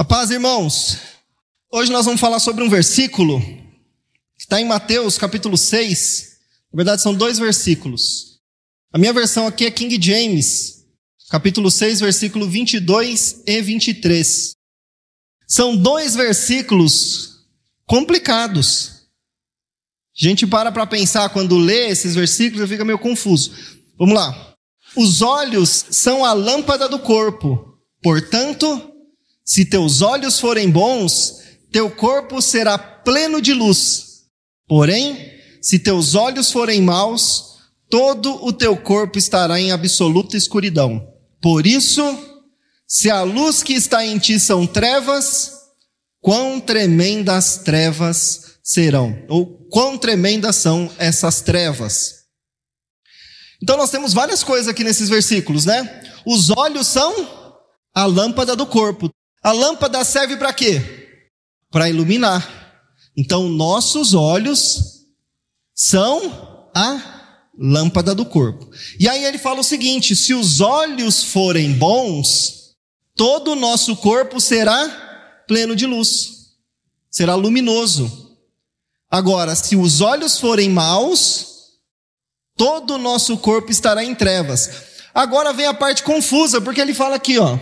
A paz, irmãos. Hoje nós vamos falar sobre um versículo que está em Mateus capítulo 6. Na verdade, são dois versículos. A minha versão aqui é King James, capítulo 6, versículo 22 e 23. São dois versículos complicados. A gente para para pensar quando lê esses versículos fica meio confuso. Vamos lá. Os olhos são a lâmpada do corpo. Portanto, se teus olhos forem bons, teu corpo será pleno de luz. Porém, se teus olhos forem maus, todo o teu corpo estará em absoluta escuridão. Por isso, se a luz que está em ti são trevas, quão tremendas trevas serão, ou quão tremendas são essas trevas. Então nós temos várias coisas aqui nesses versículos, né? Os olhos são a lâmpada do corpo. A lâmpada serve para quê? Para iluminar. Então, nossos olhos são a lâmpada do corpo. E aí ele fala o seguinte: se os olhos forem bons, todo o nosso corpo será pleno de luz, será luminoso. Agora, se os olhos forem maus, todo o nosso corpo estará em trevas. Agora vem a parte confusa, porque ele fala aqui, ó.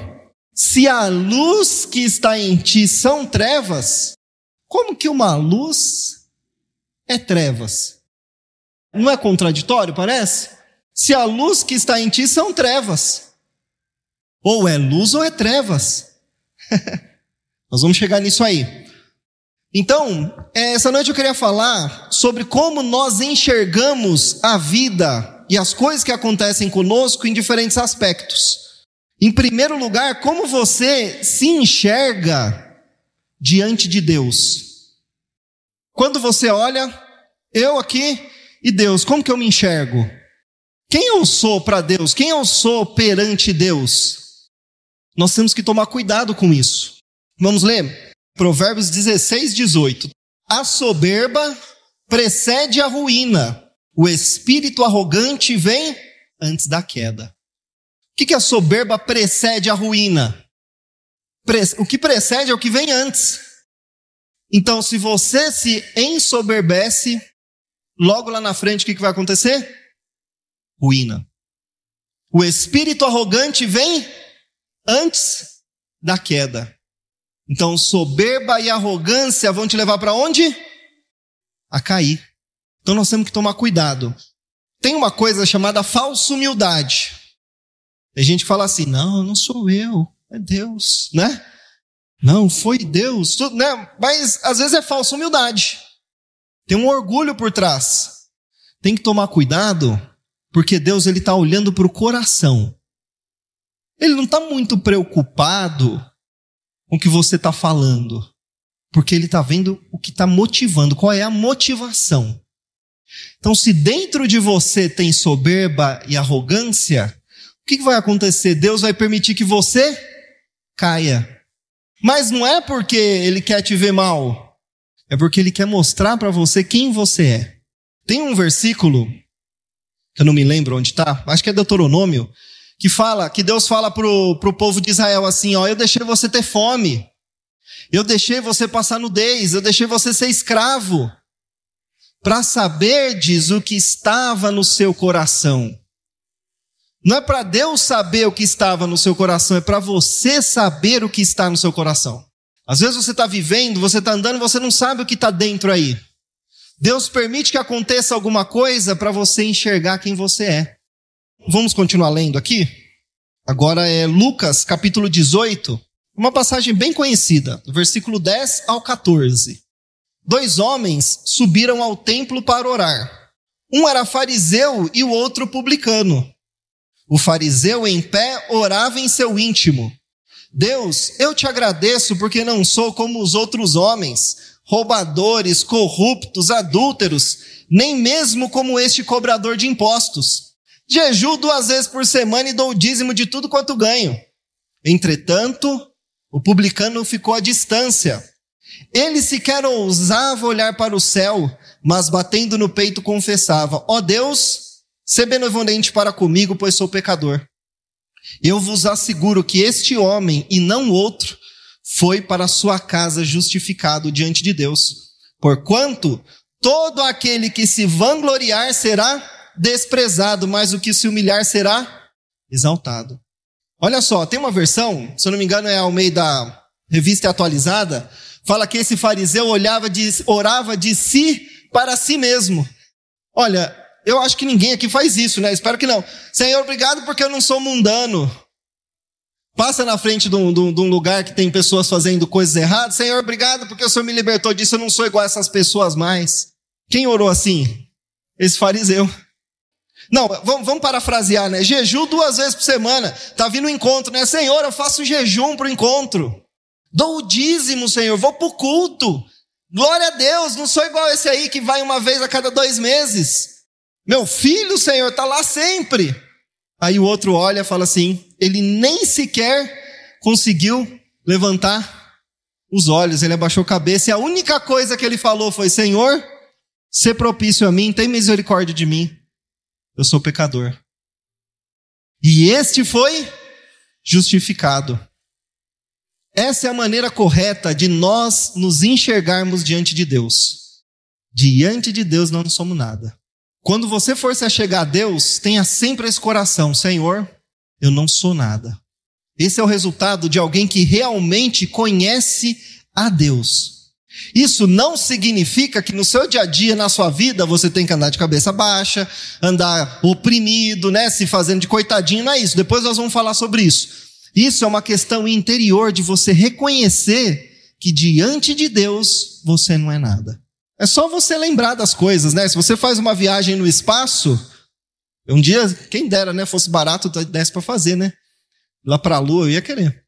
Se a luz que está em ti são trevas, como que uma luz é trevas? Não é contraditório, parece? Se a luz que está em ti são trevas, ou é luz ou é trevas. Nós vamos chegar nisso aí. Então, essa noite eu queria falar sobre como nós enxergamos a vida e as coisas que acontecem conosco em diferentes aspectos. Em primeiro lugar, como você se enxerga diante de Deus? Quando você olha, eu aqui e Deus, como que eu me enxergo? Quem eu sou para Deus? Quem eu sou perante Deus? Nós temos que tomar cuidado com isso. Vamos ler? Provérbios 16, 18. A soberba precede a ruína, o espírito arrogante vem antes da queda que, que a soberba precede a ruína? O que precede é o que vem antes. Então, se você se ensoberbece, logo lá na frente, o que, que vai acontecer? Ruína. O espírito arrogante vem antes da queda. Então, soberba e arrogância vão te levar para onde? A cair. Então, nós temos que tomar cuidado. Tem uma coisa chamada falsa humildade. Tem gente que fala assim: não, não sou eu, é Deus, né? Não, foi Deus, tudo, né? Mas às vezes é falsa humildade. Tem um orgulho por trás. Tem que tomar cuidado, porque Deus ele está olhando para o coração. Ele não está muito preocupado com o que você está falando, porque ele está vendo o que está motivando, qual é a motivação. Então, se dentro de você tem soberba e arrogância, que, que vai acontecer? Deus vai permitir que você caia. Mas não é porque Ele quer te ver mal, é porque Ele quer mostrar para você quem você é. Tem um versículo, que eu não me lembro onde está, acho que é Deuteronômio, que fala, que Deus fala pro, pro povo de Israel assim, ó, eu deixei você ter fome, eu deixei você passar nudez, eu deixei você ser escravo, para saberdes o que estava no seu coração. Não é para Deus saber o que estava no seu coração, é para você saber o que está no seu coração. Às vezes você está vivendo, você está andando você não sabe o que está dentro aí. Deus permite que aconteça alguma coisa para você enxergar quem você é. Vamos continuar lendo aqui? Agora é Lucas capítulo 18, uma passagem bem conhecida, do versículo 10 ao 14. Dois homens subiram ao templo para orar. Um era fariseu e o outro publicano. O fariseu em pé orava em seu íntimo: Deus, eu te agradeço porque não sou como os outros homens, roubadores, corruptos, adúlteros, nem mesmo como este cobrador de impostos. Jejuo duas vezes por semana e dou o dízimo de tudo quanto ganho. Entretanto, o publicano ficou à distância. Ele sequer ousava olhar para o céu, mas batendo no peito confessava: Ó oh Deus, Ser benevolente para comigo, pois sou pecador. Eu vos asseguro que este homem, e não outro, foi para sua casa justificado diante de Deus. Porquanto todo aquele que se vangloriar será desprezado, mas o que se humilhar será exaltado. Olha só, tem uma versão, se eu não me engano é ao meio da revista atualizada, fala que esse fariseu olhava de, orava de si para si mesmo. Olha, eu acho que ninguém aqui faz isso, né? Espero que não. Senhor, obrigado porque eu não sou mundano. Passa na frente de um, de um, lugar que tem pessoas fazendo coisas erradas. Senhor, obrigado porque o Senhor me libertou disso. Eu não sou igual a essas pessoas mais. Quem orou assim? Esse fariseu. Não, vamos, vamos parafrasear, né? Jejum duas vezes por semana. Tá vindo um encontro, né? Senhor, eu faço jejum para o encontro. Dou o dízimo, Senhor. Vou para o culto. Glória a Deus. Não sou igual esse aí que vai uma vez a cada dois meses. Meu filho, Senhor, está lá sempre. Aí o outro olha e fala assim: ele nem sequer conseguiu levantar os olhos, ele abaixou a cabeça e a única coisa que ele falou foi: Senhor, se propício a mim, tem misericórdia de mim, eu sou pecador. E este foi justificado. Essa é a maneira correta de nós nos enxergarmos diante de Deus. Diante de Deus não somos nada. Quando você for se achegar a Deus, tenha sempre esse coração: Senhor, eu não sou nada. Esse é o resultado de alguém que realmente conhece a Deus. Isso não significa que no seu dia a dia, na sua vida, você tem que andar de cabeça baixa, andar oprimido, né, se fazendo de coitadinho, não é isso. Depois nós vamos falar sobre isso. Isso é uma questão interior de você reconhecer que diante de Deus você não é nada. É só você lembrar das coisas, né? Se você faz uma viagem no espaço, um dia, quem dera, né? Fosse barato, desse para fazer, né? Lá para a Lua, eu ia querer.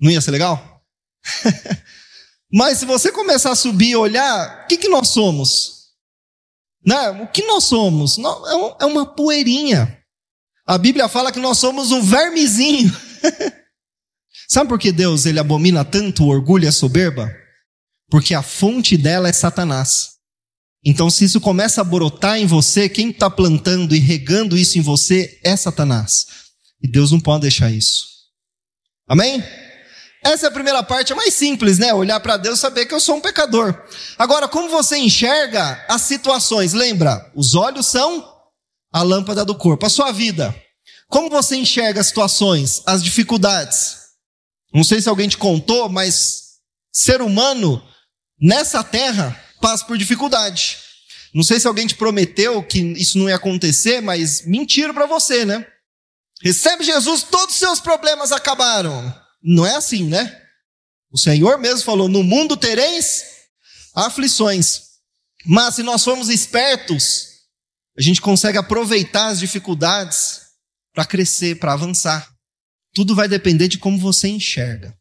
Não ia ser legal? Mas se você começar a subir e olhar, o que, que nós somos? Né? O que nós somos? É, é uma poeirinha. A Bíblia fala que nós somos um vermezinho. Sabe por que Deus ele abomina tanto o orgulho e a soberba? Porque a fonte dela é Satanás. Então, se isso começa a brotar em você, quem está plantando e regando isso em você é Satanás. E Deus não pode deixar isso. Amém? Essa é a primeira parte, é mais simples, né? Olhar para Deus e saber que eu sou um pecador. Agora, como você enxerga as situações? Lembra, os olhos são a lâmpada do corpo, a sua vida. Como você enxerga as situações, as dificuldades? Não sei se alguém te contou, mas ser humano nessa terra passa por dificuldade. Não sei se alguém te prometeu que isso não ia acontecer, mas mentira para você, né? Recebe Jesus, todos os seus problemas acabaram. Não é assim, né? O Senhor mesmo falou: no mundo tereis aflições. Mas se nós formos espertos, a gente consegue aproveitar as dificuldades para crescer, para avançar. Tudo vai depender de como você enxerga.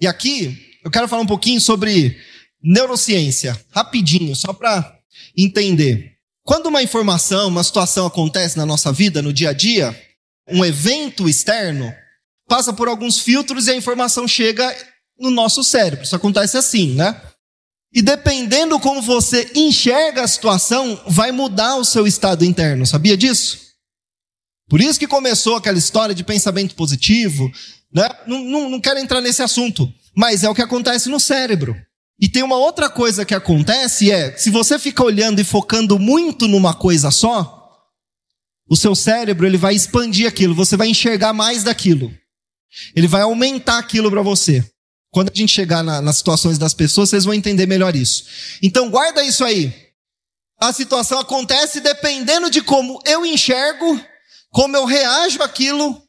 E aqui eu quero falar um pouquinho sobre Neurociência, rapidinho, só para entender. Quando uma informação, uma situação acontece na nossa vida, no dia a dia, um evento externo, passa por alguns filtros e a informação chega no nosso cérebro. Isso acontece assim, né? E dependendo como você enxerga a situação, vai mudar o seu estado interno. Sabia disso? Por isso que começou aquela história de pensamento positivo. Né? Não, não, não quero entrar nesse assunto, mas é o que acontece no cérebro. E tem uma outra coisa que acontece é, se você fica olhando e focando muito numa coisa só, o seu cérebro ele vai expandir aquilo, você vai enxergar mais daquilo. Ele vai aumentar aquilo para você. Quando a gente chegar na, nas situações das pessoas, vocês vão entender melhor isso. Então guarda isso aí. A situação acontece dependendo de como eu enxergo, como eu reajo àquilo,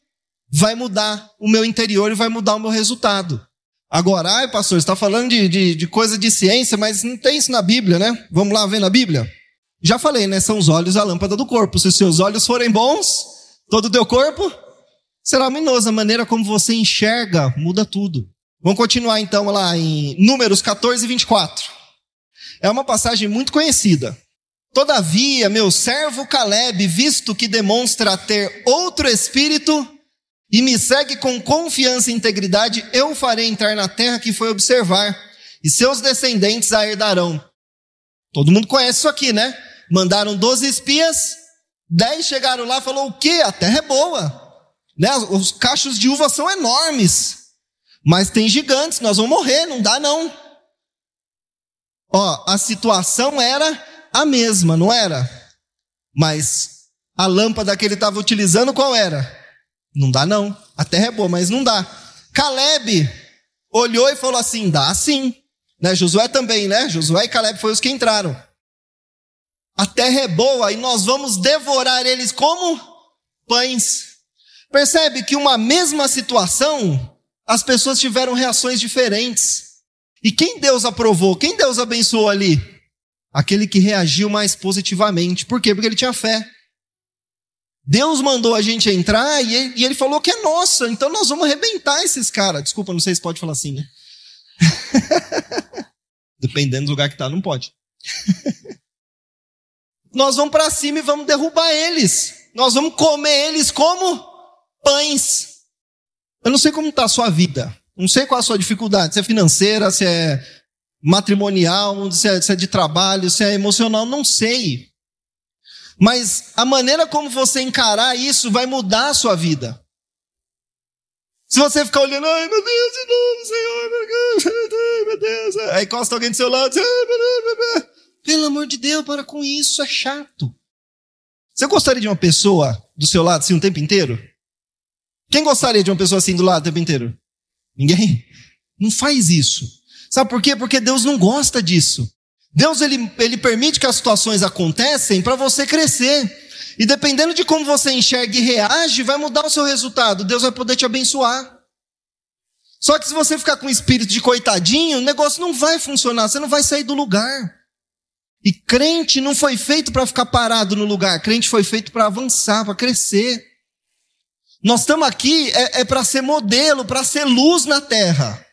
vai mudar o meu interior e vai mudar o meu resultado. Agora, ai, pastor, está falando de, de, de, coisa de ciência, mas não tem isso na Bíblia, né? Vamos lá ver na Bíblia? Já falei, né? São os olhos a lâmpada do corpo. Se os seus olhos forem bons, todo o teu corpo será luminoso. A maneira como você enxerga muda tudo. Vamos continuar então lá em Números 14 e 24. É uma passagem muito conhecida. Todavia, meu servo Caleb, visto que demonstra ter outro espírito, e me segue com confiança e integridade, eu farei entrar na terra que foi observar, e seus descendentes a herdarão. Todo mundo conhece isso aqui, né? Mandaram 12 espias, 10 chegaram lá e falou: o quê? A terra é boa. Né? Os cachos de uva são enormes. Mas tem gigantes, nós vamos morrer, não dá não. Ó, a situação era a mesma, não era? Mas a lâmpada que ele estava utilizando qual era? Não dá não. A terra é boa, mas não dá. Caleb olhou e falou assim: dá sim. Né? Josué também, né? Josué e Caleb foram os que entraram. A terra é boa e nós vamos devorar eles como pães. Percebe que uma mesma situação, as pessoas tiveram reações diferentes. E quem Deus aprovou? Quem Deus abençoou ali? Aquele que reagiu mais positivamente. Por quê? Porque ele tinha fé. Deus mandou a gente entrar e ele, e ele falou que é nossa, então nós vamos arrebentar esses caras. Desculpa, não sei se pode falar assim, né? Dependendo do lugar que tá, não pode. nós vamos para cima e vamos derrubar eles. Nós vamos comer eles como pães. Eu não sei como está a sua vida. Não sei qual a sua dificuldade. Se é financeira, se é matrimonial, se é, se é de trabalho, se é emocional. Não sei. Mas a maneira como você encarar isso vai mudar a sua vida. Se você ficar olhando, ai meu Deus, de novo, Senhor, meu Deus, aí encosta alguém do seu lado, pelo amor de Deus, para com isso, é chato. Você gostaria de uma pessoa do seu lado assim o tempo inteiro? Quem gostaria de uma pessoa assim do lado o tempo inteiro? Ninguém? Não faz isso. Sabe por quê? Porque Deus não gosta disso. Deus ele, ele permite que as situações acontecem para você crescer. E dependendo de como você enxerga e reage, vai mudar o seu resultado. Deus vai poder te abençoar. Só que se você ficar com o espírito de coitadinho, o negócio não vai funcionar, você não vai sair do lugar. E crente não foi feito para ficar parado no lugar, crente foi feito para avançar, para crescer. Nós estamos aqui é, é para ser modelo, para ser luz na terra.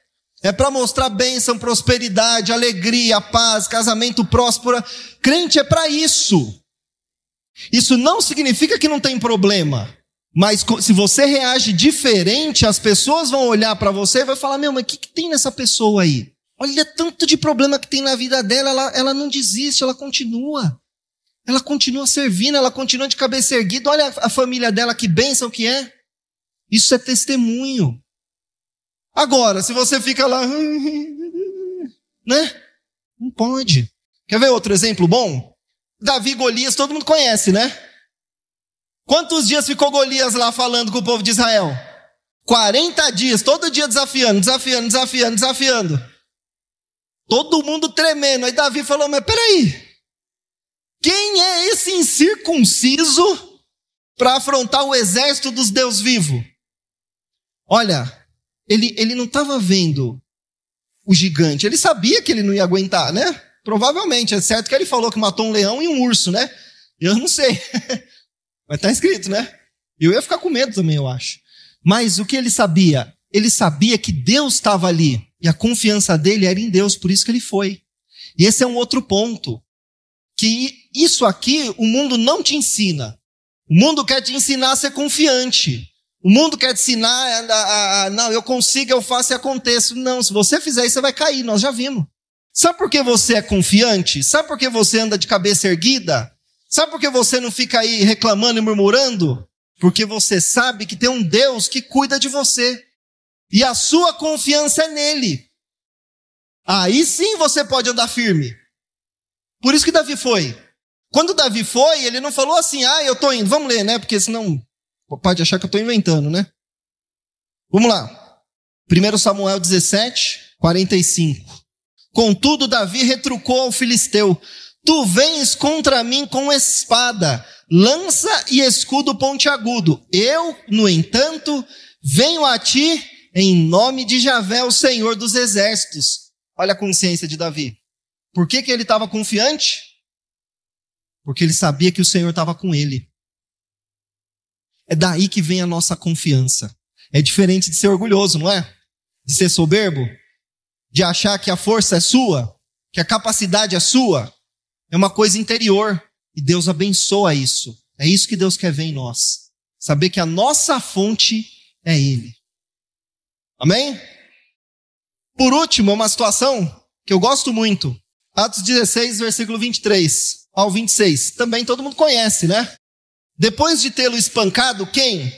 É para mostrar bênção, prosperidade, alegria, paz, casamento próspero. Crente é para isso. Isso não significa que não tem problema. Mas se você reage diferente, as pessoas vão olhar para você e vai falar: Meu, mas o que, que, tem nessa pessoa aí? Olha tanto de problema que tem na vida dela, ela, ela não desiste, ela continua. Ela continua servindo, ela continua de cabeça erguida. Olha a família dela, que bênção que é. Isso é testemunho. Agora, se você fica lá, né? Não pode. Quer ver outro exemplo bom? Davi Golias, todo mundo conhece, né? Quantos dias ficou Golias lá falando com o povo de Israel? 40 dias, todo dia desafiando, desafiando, desafiando, desafiando. Todo mundo tremendo. Aí Davi falou: Mas peraí, quem é esse incircunciso para afrontar o exército dos Deus vivos? Olha, ele, ele não estava vendo o gigante, ele sabia que ele não ia aguentar, né? Provavelmente, é certo que ele falou que matou um leão e um urso, né? Eu não sei. Mas está escrito, né? Eu ia ficar com medo também, eu acho. Mas o que ele sabia? Ele sabia que Deus estava ali. E a confiança dele era em Deus, por isso que ele foi. E esse é um outro ponto. Que isso aqui o mundo não te ensina. O mundo quer te ensinar a ser confiante. O mundo quer te ensinar a, não, eu consigo, eu faço e aconteço. Não, se você fizer isso, você vai cair, nós já vimos. Sabe por que você é confiante? Sabe por que você anda de cabeça erguida? Sabe por que você não fica aí reclamando e murmurando? Porque você sabe que tem um Deus que cuida de você. E a sua confiança é nele. Aí sim você pode andar firme. Por isso que Davi foi. Quando Davi foi, ele não falou assim, ah, eu estou indo. Vamos ler, né? Porque senão pode achar que eu estou inventando, né? Vamos lá. 1 Samuel 17, 45. Contudo, Davi retrucou ao filisteu: Tu vens contra mim com espada, lança e escudo pontiagudo. Eu, no entanto, venho a ti em nome de Javé, o Senhor dos exércitos. Olha a consciência de Davi. Por que, que ele estava confiante? Porque ele sabia que o Senhor estava com ele. É daí que vem a nossa confiança. É diferente de ser orgulhoso, não é? De ser soberbo de achar que a força é sua, que a capacidade é sua, é uma coisa interior. E Deus abençoa isso. É isso que Deus quer ver em nós. Saber que a nossa fonte é Ele. Amém? Por último, uma situação que eu gosto muito. Atos 16, versículo 23 ao 26. Também todo mundo conhece, né? Depois de tê-lo espancado, quem?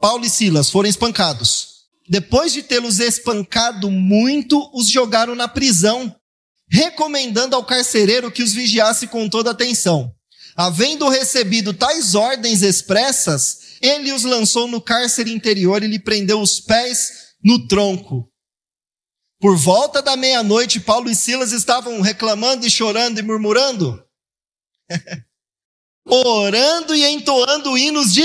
Paulo e Silas foram espancados. depois de tê-los espancado muito, os jogaram na prisão, recomendando ao carcereiro que os vigiasse com toda atenção. Havendo recebido tais ordens expressas, ele os lançou no cárcere interior e lhe prendeu os pés no tronco. Por volta da meia-noite, Paulo e Silas estavam reclamando e chorando e murmurando, orando e entoando hinos de.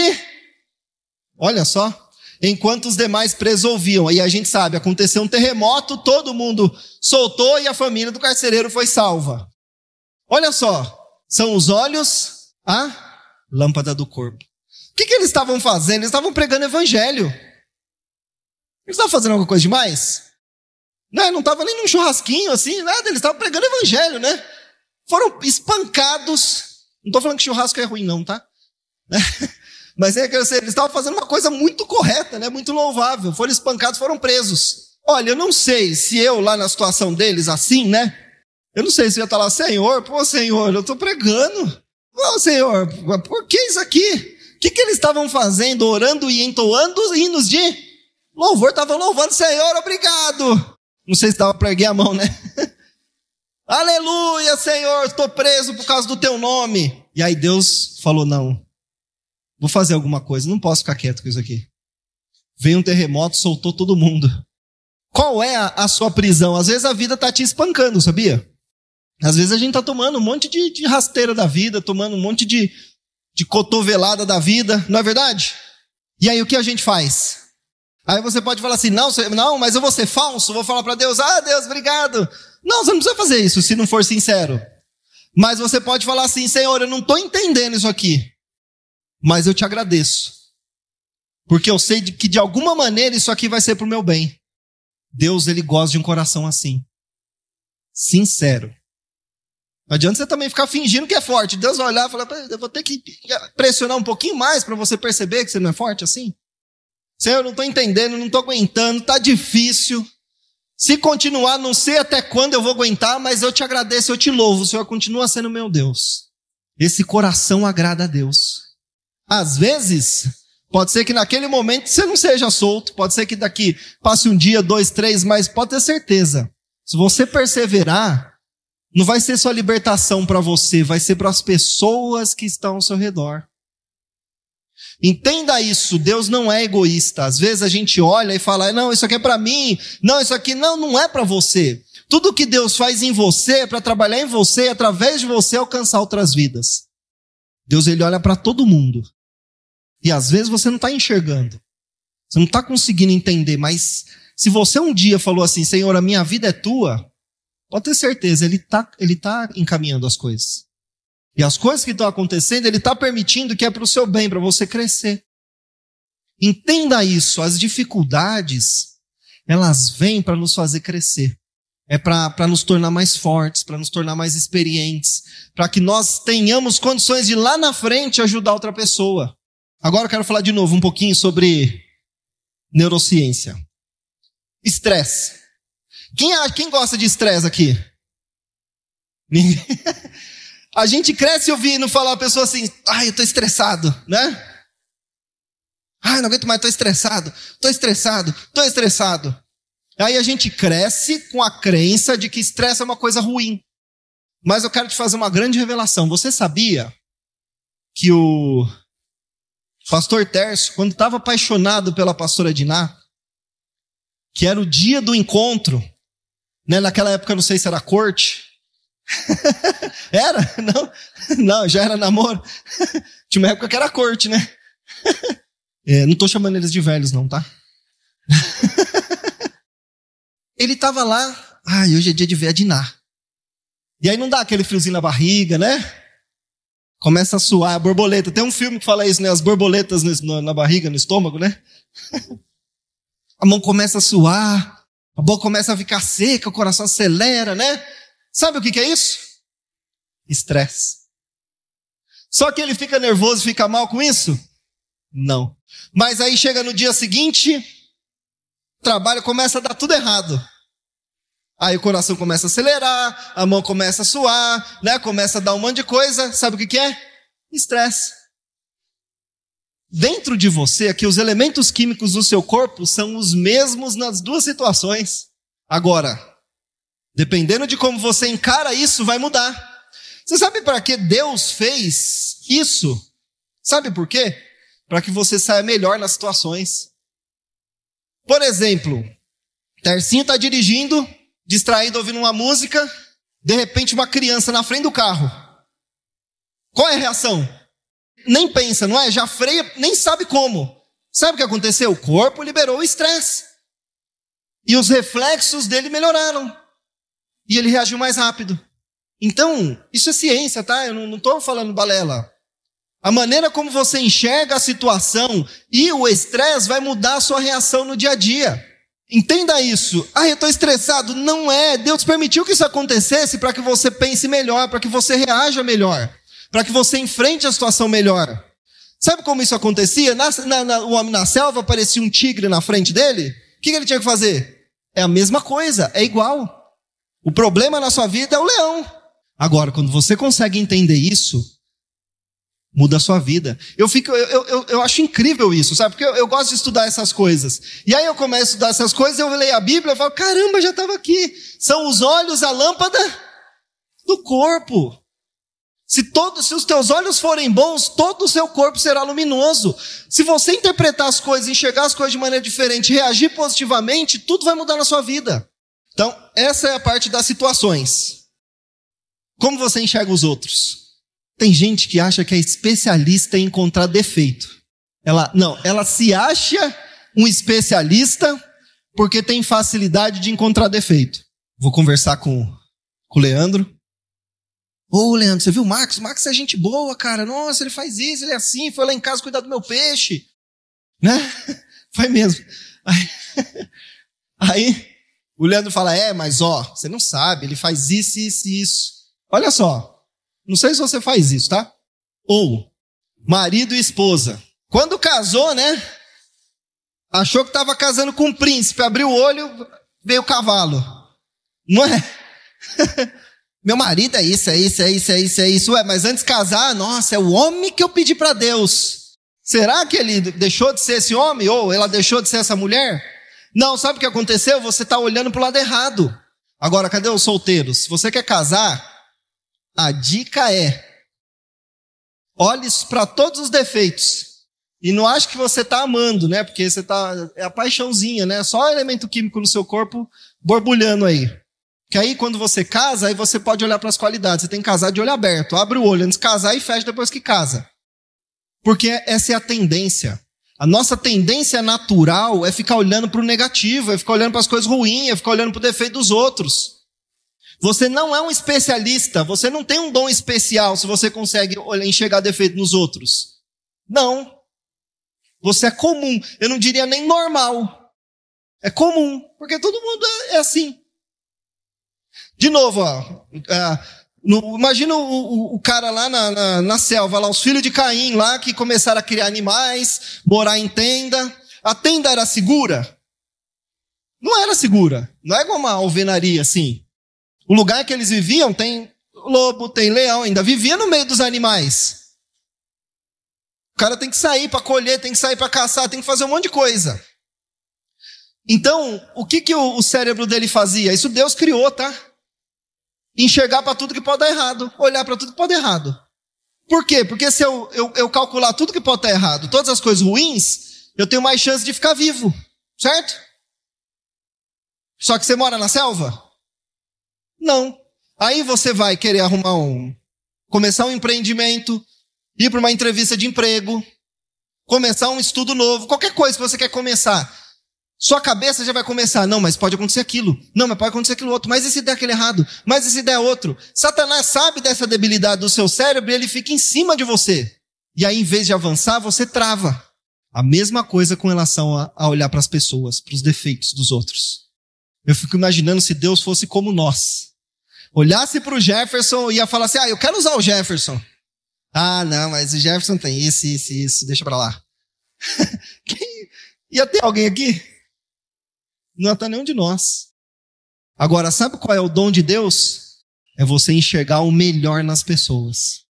Olha só, enquanto os demais presos ouviam. Aí a gente sabe, aconteceu um terremoto, todo mundo soltou e a família do carcereiro foi salva. Olha só, são os olhos a lâmpada do corpo. O que, que eles estavam fazendo? Eles estavam pregando evangelho. Eles estavam fazendo alguma coisa demais? Não, não estava nem num churrasquinho assim, nada, eles estavam pregando evangelho, né? Foram espancados. Não estou falando que churrasco é ruim, não, tá? Mas é que eles estavam fazendo uma coisa muito correta, né? Muito louvável. Foram espancados, foram presos. Olha, eu não sei se eu lá na situação deles, assim, né? Eu não sei se eu ia estar lá, Senhor, pô, Senhor, eu estou pregando. Pô, Senhor, por que isso aqui? O que, que eles estavam fazendo? Orando e entoando os hinos de louvor, estavam louvando, Senhor, obrigado. Não sei se estava para erguer a mão, né? Aleluia, Senhor, estou preso por causa do teu nome. E aí Deus falou: não, Vou fazer alguma coisa, não posso ficar quieto com isso aqui. Veio um terremoto, soltou todo mundo. Qual é a, sua prisão? Às vezes a vida está te espancando, sabia? Às vezes a gente está tomando um monte de, de, rasteira da vida, tomando um monte de, de cotovelada da vida, não é verdade? E aí o que a gente faz? Aí você pode falar assim, não, não, mas eu vou ser falso, vou falar para Deus, ah, Deus, obrigado. Não, você não precisa fazer isso se não for sincero. Mas você pode falar assim, Senhor, eu não estou entendendo isso aqui. Mas eu te agradeço. Porque eu sei que de alguma maneira isso aqui vai ser para o meu bem. Deus, ele gosta de um coração assim. Sincero. Não adianta você também ficar fingindo que é forte. Deus vai olhar e falar, eu vou ter que pressionar um pouquinho mais para você perceber que você não é forte assim. Senhor, não estou entendendo, não estou aguentando, está difícil. Se continuar, não sei até quando eu vou aguentar, mas eu te agradeço, eu te louvo. O Senhor continua sendo meu Deus. Esse coração agrada a Deus. Às vezes, pode ser que naquele momento você não seja solto, pode ser que daqui passe um dia, dois, três, mas pode ter certeza. Se você perseverar, não vai ser só libertação para você, vai ser para as pessoas que estão ao seu redor. Entenda isso, Deus não é egoísta. Às vezes a gente olha e fala: "Não, isso aqui é para mim". Não, isso aqui não, não é para você. Tudo que Deus faz em você é para trabalhar em você, através de você alcançar outras vidas. Deus ele olha para todo mundo. E às vezes você não está enxergando. Você não está conseguindo entender, mas se você um dia falou assim, Senhor, a minha vida é tua, pode ter certeza, Ele está ele tá encaminhando as coisas. E as coisas que estão acontecendo, Ele está permitindo que é para o seu bem, para você crescer. Entenda isso, as dificuldades, elas vêm para nos fazer crescer. É para nos tornar mais fortes, para nos tornar mais experientes, para que nós tenhamos condições de lá na frente ajudar outra pessoa. Agora eu quero falar de novo um pouquinho sobre neurociência. Estresse. Quem, quem gosta de estresse aqui? Ninguém. A gente cresce ouvindo falar a pessoa assim, ai, eu tô estressado, né? Ai, não aguento mais, tô estressado, tô estressado, tô estressado. Aí a gente cresce com a crença de que estresse é uma coisa ruim. Mas eu quero te fazer uma grande revelação. Você sabia que o Pastor Terço, quando estava apaixonado pela pastora Diná, que era o dia do encontro, né? naquela época não sei se era corte. era? Não, não, já era namoro. Tinha uma época que era corte, né? É, não estou chamando eles de velhos, não, tá? Ele estava lá, ai, hoje é dia de ver a Diná. E aí não dá aquele friozinho na barriga, né? Começa a suar, a borboleta. Tem um filme que fala isso, né? As borboletas na barriga, no estômago, né? a mão começa a suar, a boca começa a ficar seca, o coração acelera, né? Sabe o que, que é isso? Estresse. Só que ele fica nervoso, fica mal com isso? Não. Mas aí chega no dia seguinte, trabalho começa a dar tudo errado. Aí o coração começa a acelerar, a mão começa a suar, né? Começa a dar um monte de coisa. Sabe o que, que é? Estresse. dentro de você, aqui os elementos químicos do seu corpo são os mesmos nas duas situações. Agora, dependendo de como você encara isso, vai mudar. Você sabe para que Deus fez isso? Sabe por quê? Para que você saia melhor nas situações. Por exemplo, Tercinho está dirigindo, distraído ouvindo uma música, de repente uma criança na frente do carro. Qual é a reação? Nem pensa, não é? Já freia, nem sabe como. Sabe o que aconteceu? O corpo liberou o estresse. E os reflexos dele melhoraram. E ele reagiu mais rápido. Então, isso é ciência, tá? Eu não estou falando balela. A maneira como você enxerga a situação e o estresse vai mudar a sua reação no dia a dia. Entenda isso. Ah, eu estou estressado. Não é. Deus permitiu que isso acontecesse para que você pense melhor, para que você reaja melhor, para que você enfrente a situação melhor. Sabe como isso acontecia? Na, na, na, o homem na selva aparecia um tigre na frente dele. O que, que ele tinha que fazer? É a mesma coisa, é igual. O problema na sua vida é o leão. Agora, quando você consegue entender isso, muda a sua vida. Eu fico, eu, eu, eu acho incrível isso, sabe? Porque eu, eu, gosto de estudar essas coisas. E aí eu começo a estudar essas coisas, eu leio a Bíblia, eu falo, caramba, já estava aqui. São os olhos a lâmpada do corpo. Se todos, se os teus olhos forem bons, todo o seu corpo será luminoso. Se você interpretar as coisas, enxergar as coisas de maneira diferente, reagir positivamente, tudo vai mudar na sua vida. Então, essa é a parte das situações. Como você enxerga os outros? Tem gente que acha que é especialista em encontrar defeito. Ela, não, ela se acha um especialista porque tem facilidade de encontrar defeito. Vou conversar com, com o Leandro. Ô, Leandro, você viu o Max? O Max é gente boa, cara. Nossa, ele faz isso, ele é assim, foi lá em casa cuidar do meu peixe. Né? Foi mesmo. Aí, aí o Leandro fala: É, mas ó, você não sabe, ele faz isso, isso e isso. Olha só, não sei se você faz isso, tá? Ou marido e esposa. Quando casou, né? Achou que estava casando com um príncipe, abriu o olho, veio o cavalo. Não é? Meu marido é isso, é isso, é isso, é isso, é isso. Ué, mas antes de casar, nossa, é o homem que eu pedi para Deus. Será que ele deixou de ser esse homem? Ou ela deixou de ser essa mulher? Não, sabe o que aconteceu? Você está olhando para o lado errado. Agora, cadê os solteiros? Se você quer casar, a dica é: olhe para todos os defeitos. E não acho que você está amando, né? Porque você está. É a paixãozinha, né? Só elemento químico no seu corpo borbulhando aí. Que aí, quando você casa, aí você pode olhar para as qualidades. Você tem que casar de olho aberto. Abre o olho antes de casar e fecha depois que casa. Porque essa é a tendência. A nossa tendência natural é ficar olhando para o negativo, é ficar olhando para as coisas ruins, é ficar olhando para o defeito dos outros. Você não é um especialista, você não tem um dom especial se você consegue enxergar defeito nos outros. Não. Você é comum. Eu não diria nem normal. É comum, porque todo mundo é, é assim. De novo, ó, é, no, imagina o, o, o, cara lá na, na, na, selva, lá, os filhos de Caim lá, que começaram a criar animais, morar em tenda. A tenda era segura? Não era segura. Não é igual uma alvenaria assim. O lugar que eles viviam tem lobo, tem leão, ainda vivia no meio dos animais. O cara tem que sair para colher, tem que sair para caçar, tem que fazer um monte de coisa. Então, o que, que o, cérebro dele fazia? Isso Deus criou, tá? Enxergar para tudo que pode dar errado, olhar para tudo que pode dar errado. Por quê? Porque se eu, eu, eu calcular tudo que pode estar errado, todas as coisas ruins, eu tenho mais chance de ficar vivo, certo? Só que você mora na selva? Não. Aí você vai querer arrumar um. começar um empreendimento, ir para uma entrevista de emprego, começar um estudo novo, qualquer coisa que você quer começar. Sua cabeça já vai começar, não, mas pode acontecer aquilo. Não, mas pode acontecer aquilo outro. Mas e se der aquele errado? Mas e se der outro? Satanás sabe dessa debilidade do seu cérebro e ele fica em cima de você. E aí, em vez de avançar, você trava. A mesma coisa com relação a, a olhar para as pessoas, para os defeitos dos outros. Eu fico imaginando se Deus fosse como nós olhasse para o Jefferson e ia falar assim: ah, eu quero usar o Jefferson. Ah, não, mas o Jefferson tem isso, isso, isso, deixa para lá. ia ter alguém aqui? Não está nenhum de nós. Agora, sabe qual é o dom de Deus? É você enxergar o melhor nas pessoas.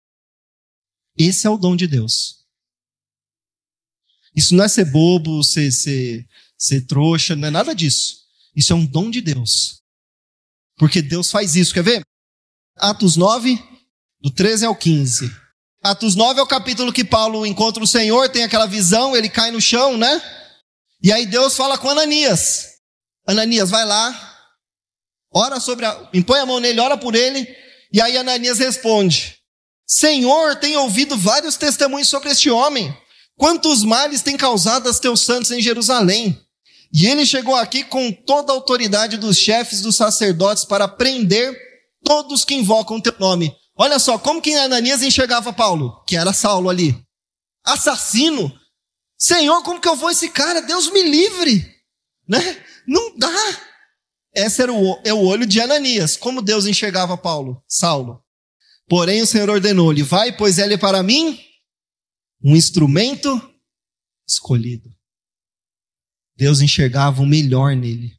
Esse é o dom de Deus. Isso não é ser bobo, ser, ser, ser trouxa, não é nada disso. Isso é um dom de Deus. Porque Deus faz isso, quer ver? Atos 9, do 13 ao 15. Atos 9 é o capítulo que Paulo encontra o Senhor, tem aquela visão, ele cai no chão, né? E aí Deus fala com Ananias. Ananias, vai lá, ora sobre a, impõe a mão nele, ora por ele. E aí Ananias responde: Senhor, tenho ouvido vários testemunhos sobre este homem. Quantos males tem causado aos teus santos em Jerusalém? E ele chegou aqui com toda a autoridade dos chefes dos sacerdotes para prender todos que invocam teu nome. Olha só, como que Ananias enxergava Paulo, que era Saulo ali? Assassino. Senhor, como que eu vou esse cara? Deus me livre. Né? Não dá. Esse era o, é o olho de Ananias. Como Deus enxergava Paulo, Saulo. Porém o Senhor ordenou-lhe, vai, pois ele é para mim um instrumento escolhido. Deus enxergava o melhor nele.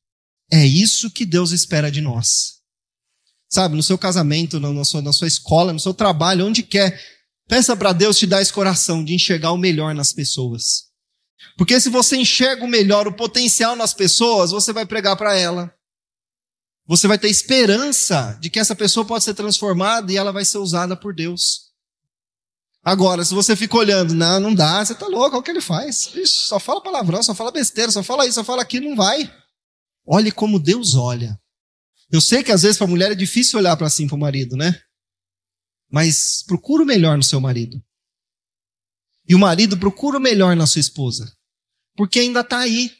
É isso que Deus espera de nós. Sabe, no seu casamento, na sua, na sua escola, no seu trabalho, onde quer, peça para Deus te dar esse coração de enxergar o melhor nas pessoas. Porque se você enxerga o melhor, o potencial nas pessoas, você vai pregar para ela. Você vai ter esperança de que essa pessoa pode ser transformada e ela vai ser usada por Deus. Agora, se você fica olhando, não, não dá, você tá louco, olha o que ele faz. Ixi, só fala palavrão, só fala besteira, só fala isso, só fala aquilo, não vai. Olhe como Deus olha. Eu sei que às vezes para a mulher é difícil olhar para assim para o marido, né? Mas procura o melhor no seu marido. E o marido procura o melhor na sua esposa. Porque ainda está aí.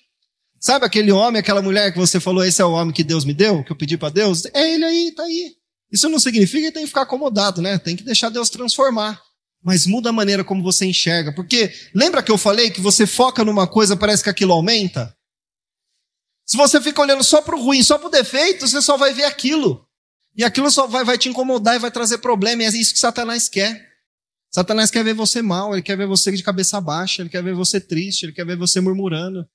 Sabe aquele homem, aquela mulher que você falou, esse é o homem que Deus me deu, que eu pedi para Deus? É ele aí, está aí. Isso não significa que tem que ficar acomodado, né? Tem que deixar Deus transformar mas muda a maneira como você enxerga. Porque lembra que eu falei que você foca numa coisa, parece que aquilo aumenta? Se você fica olhando só para o ruim, só para o defeito, você só vai ver aquilo. E aquilo só vai, vai te incomodar e vai trazer problema. E é isso que Satanás quer. Satanás quer ver você mal, ele quer ver você de cabeça baixa, ele quer ver você triste, ele quer ver você murmurando.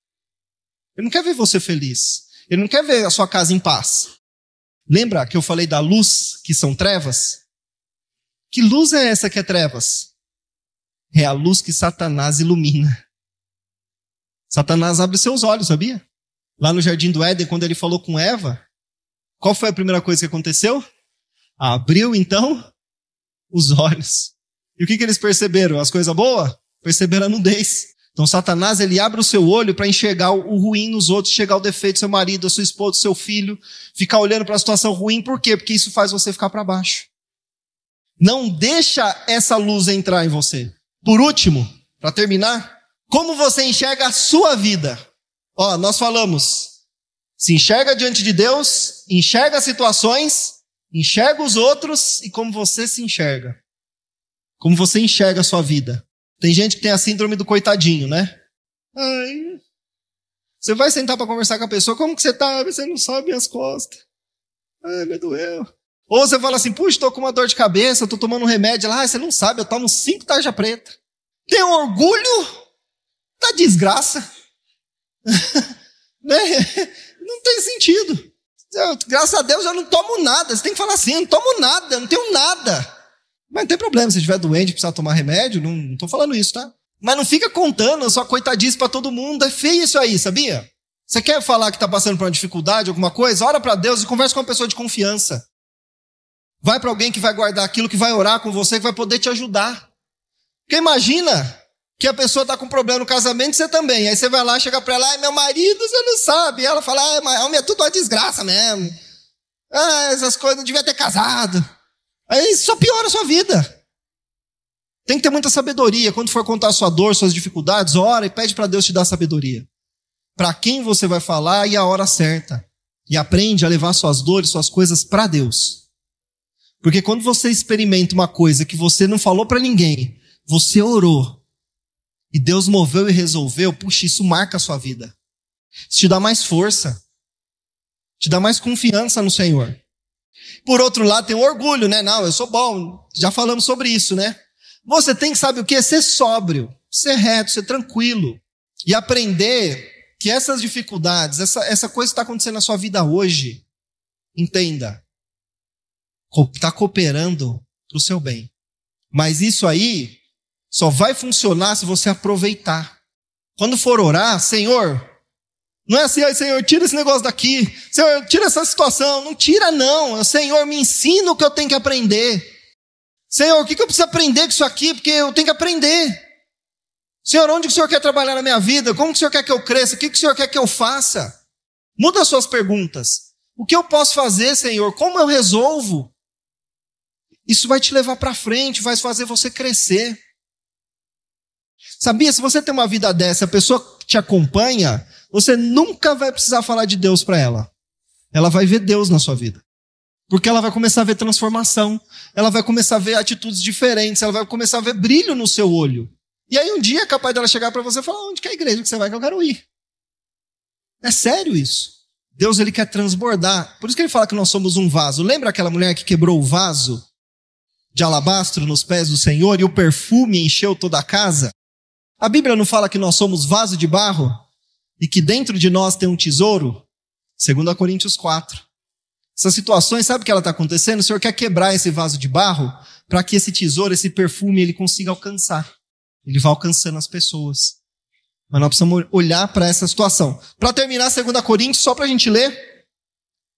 Ele não quer ver você feliz. Ele não quer ver a sua casa em paz. Lembra que eu falei da luz, que são trevas? Que luz é essa que é trevas? É a luz que Satanás ilumina. Satanás abre seus olhos, sabia? Lá no jardim do Éden, quando ele falou com Eva, qual foi a primeira coisa que aconteceu? Abriu então os olhos. E o que, que eles perceberam? As coisas boas? Perceberam a nudez. Então Satanás ele abre o seu olho para enxergar o ruim nos outros, enxergar o defeito do seu marido, da sua esposa, do seu filho, ficar olhando para a situação ruim. Por quê? Porque isso faz você ficar para baixo. Não deixa essa luz entrar em você. Por último, para terminar, como você enxerga a sua vida? Ó, nós falamos, se enxerga diante de Deus, enxerga situações, enxerga os outros e como você se enxerga. Como você enxerga a sua vida. Tem gente que tem a síndrome do coitadinho, né? Ai, você vai sentar para conversar com a pessoa, como que você tá? Você não sabe minhas costas. Ai, me doeu. Ou você fala assim, puxa, estou com uma dor de cabeça, estou tomando um remédio lá, ah, você não sabe, eu tomo cinco tarja preta. Tem orgulho da desgraça. né? Não tem sentido. Graças a Deus eu não tomo nada. Você tem que falar assim, eu não tomo nada, eu não tenho nada. Mas não tem problema, se estiver doente, precisar tomar remédio, não estou falando isso, tá? Mas não fica contando só coitadice para todo mundo. É feio isso aí, sabia? Você quer falar que está passando por uma dificuldade, alguma coisa? Ora para Deus e conversa com uma pessoa de confiança. Vai para alguém que vai guardar aquilo, que vai orar com você, que vai poder te ajudar. Porque imagina que a pessoa está com problema no casamento e você também. Aí você vai lá, chega para ela, ai, meu marido, você não sabe. E ela fala, ai, homem é tudo uma desgraça mesmo. Ah, essas coisas, não devia ter casado. Aí só piora a sua vida. Tem que ter muita sabedoria. Quando for contar sua dor, suas dificuldades, ora e pede para Deus te dar sabedoria. Para quem você vai falar e a hora certa. E aprende a levar suas dores, suas coisas para Deus. Porque quando você experimenta uma coisa que você não falou para ninguém, você orou, e Deus moveu e resolveu, puxa, isso marca a sua vida. Isso te dá mais força. Te dá mais confiança no Senhor. Por outro lado, tem o orgulho, né? Não, eu sou bom. Já falamos sobre isso, né? Você tem que saber o que? Ser sóbrio, ser reto, ser tranquilo. E aprender que essas dificuldades, essa, essa coisa que está acontecendo na sua vida hoje, entenda, está cooperando para o seu bem. Mas isso aí só vai funcionar se você aproveitar. Quando for orar, Senhor, não é assim, Senhor, tira esse negócio daqui. Senhor, tira essa situação. Não tira, não. Senhor, me ensina o que eu tenho que aprender. Senhor, o que eu preciso aprender com isso aqui? Porque eu tenho que aprender. Senhor, onde o Senhor quer trabalhar na minha vida? Como o Senhor quer que eu cresça? O que o Senhor quer que eu faça? Muda as suas perguntas. O que eu posso fazer, Senhor? Como eu resolvo? Isso vai te levar para frente, vai fazer você crescer. Sabia? Se você tem uma vida dessa, a pessoa que te acompanha, você nunca vai precisar falar de Deus para ela. Ela vai ver Deus na sua vida. Porque ela vai começar a ver transformação, ela vai começar a ver atitudes diferentes, ela vai começar a ver brilho no seu olho. E aí um dia é capaz dela chegar para você e falar: onde que é a igreja que você vai que eu quero ir? É sério isso. Deus ele quer transbordar. Por isso que ele fala que nós somos um vaso. Lembra aquela mulher que quebrou o vaso de alabastro nos pés do Senhor e o perfume encheu toda a casa? A Bíblia não fala que nós somos vaso de barro e que dentro de nós tem um tesouro? 2 Coríntios 4. Essas situações, sabe o que ela está acontecendo? O Senhor quer quebrar esse vaso de barro para que esse tesouro, esse perfume, ele consiga alcançar. Ele vai alcançando as pessoas. Mas nós precisamos olhar para essa situação. Para terminar, 2 Coríntios, só para a gente ler,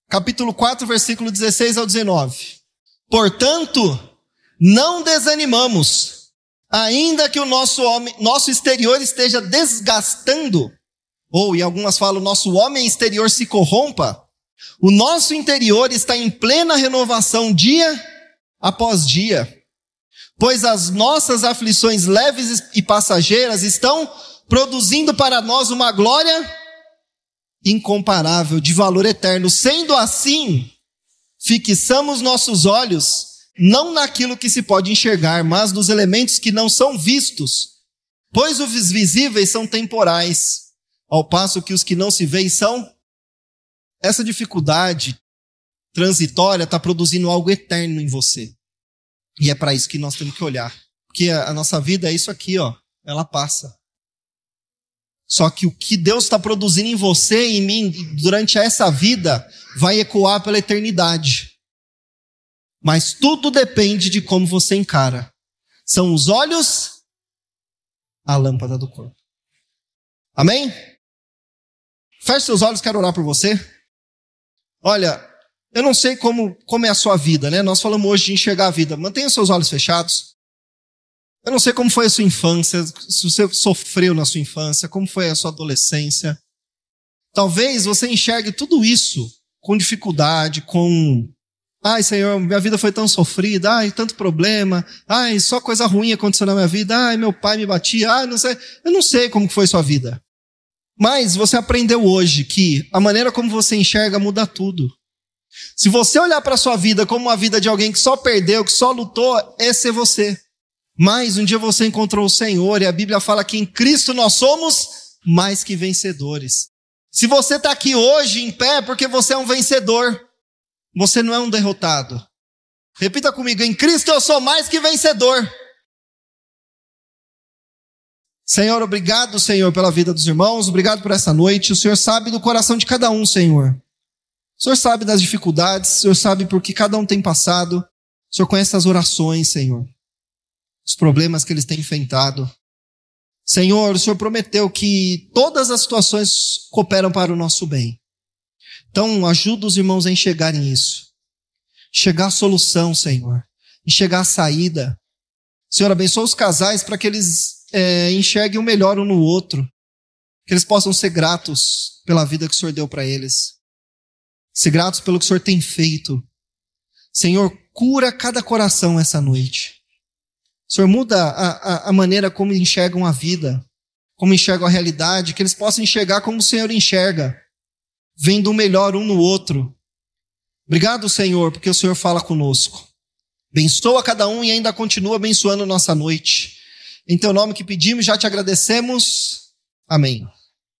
capítulo 4, versículo 16 ao 19. Portanto, não desanimamos, ainda que o nosso homem, nosso exterior esteja desgastando, ou em algumas falam, o nosso homem exterior se corrompa, o nosso interior está em plena renovação dia após dia. Pois as nossas aflições leves e passageiras estão produzindo para nós uma glória incomparável, de valor eterno. Sendo assim, fixamos nossos olhos não naquilo que se pode enxergar, mas nos elementos que não são vistos, pois os visíveis são temporais, ao passo que os que não se veem são. Essa dificuldade transitória está produzindo algo eterno em você. E é para isso que nós temos que olhar. Porque a nossa vida é isso aqui, ó. Ela passa. Só que o que Deus está produzindo em você e em mim durante essa vida vai ecoar pela eternidade. Mas tudo depende de como você encara. São os olhos, a lâmpada do corpo. Amém? Feche seus olhos, quero orar por você. Olha, eu não sei como, como é a sua vida, né? Nós falamos hoje de enxergar a vida. Mantenha seus olhos fechados. Eu não sei como foi a sua infância, se você sofreu na sua infância, como foi a sua adolescência. Talvez você enxergue tudo isso com dificuldade, com. Ai, Senhor, minha vida foi tão sofrida, ai, tanto problema, ai, só coisa ruim aconteceu na minha vida, ai, meu pai me batia, ai, não sei. Eu não sei como foi sua vida. Mas você aprendeu hoje que a maneira como você enxerga muda tudo. Se você olhar para sua vida como uma vida de alguém que só perdeu, que só lutou, esse é você. Mas um dia você encontrou o Senhor e a Bíblia fala que em Cristo nós somos mais que vencedores. Se você está aqui hoje em pé, é porque você é um vencedor. Você não é um derrotado. Repita comigo: em Cristo eu sou mais que vencedor. Senhor, obrigado, Senhor, pela vida dos irmãos, obrigado por essa noite. O Senhor sabe do coração de cada um, Senhor. O Senhor sabe das dificuldades, o Senhor sabe por que cada um tem passado. O Senhor conhece as orações, Senhor. Os problemas que eles têm enfrentado. Senhor, o Senhor prometeu que todas as situações cooperam para o nosso bem. Então, ajuda os irmãos a enxergarem isso. Chegar à solução, Senhor. Enxergar a saída. Senhor, abençoa os casais para que eles é, enxerguem o melhor um no outro. Que eles possam ser gratos pela vida que o Senhor deu para eles ser gratos pelo que o Senhor tem feito. Senhor, cura cada coração essa noite. Senhor, muda a, a, a maneira como enxergam a vida, como enxergam a realidade, que eles possam enxergar como o Senhor enxerga, vendo o melhor um no outro. Obrigado, Senhor, porque o Senhor fala conosco. Abençoa cada um e ainda continua abençoando nossa noite. Em teu nome que pedimos, já te agradecemos. Amém.